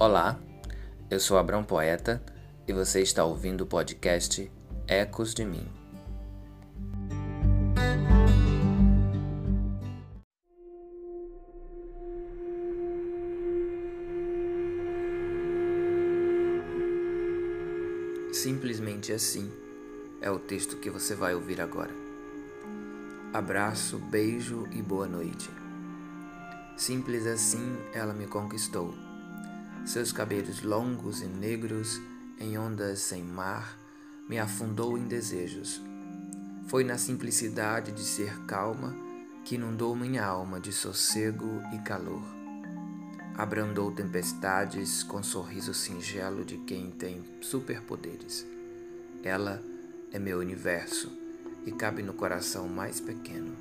Olá, eu sou Abrão Poeta e você está ouvindo o podcast Ecos de Mim. Simplesmente assim é o texto que você vai ouvir agora. Abraço, beijo e boa noite. Simples assim ela me conquistou. Seus cabelos longos e negros, em ondas sem mar, me afundou em desejos. Foi na simplicidade de ser calma que inundou minha alma de sossego e calor. Abrandou tempestades com sorriso singelo de quem tem superpoderes. Ela é meu universo e cabe no coração mais pequeno.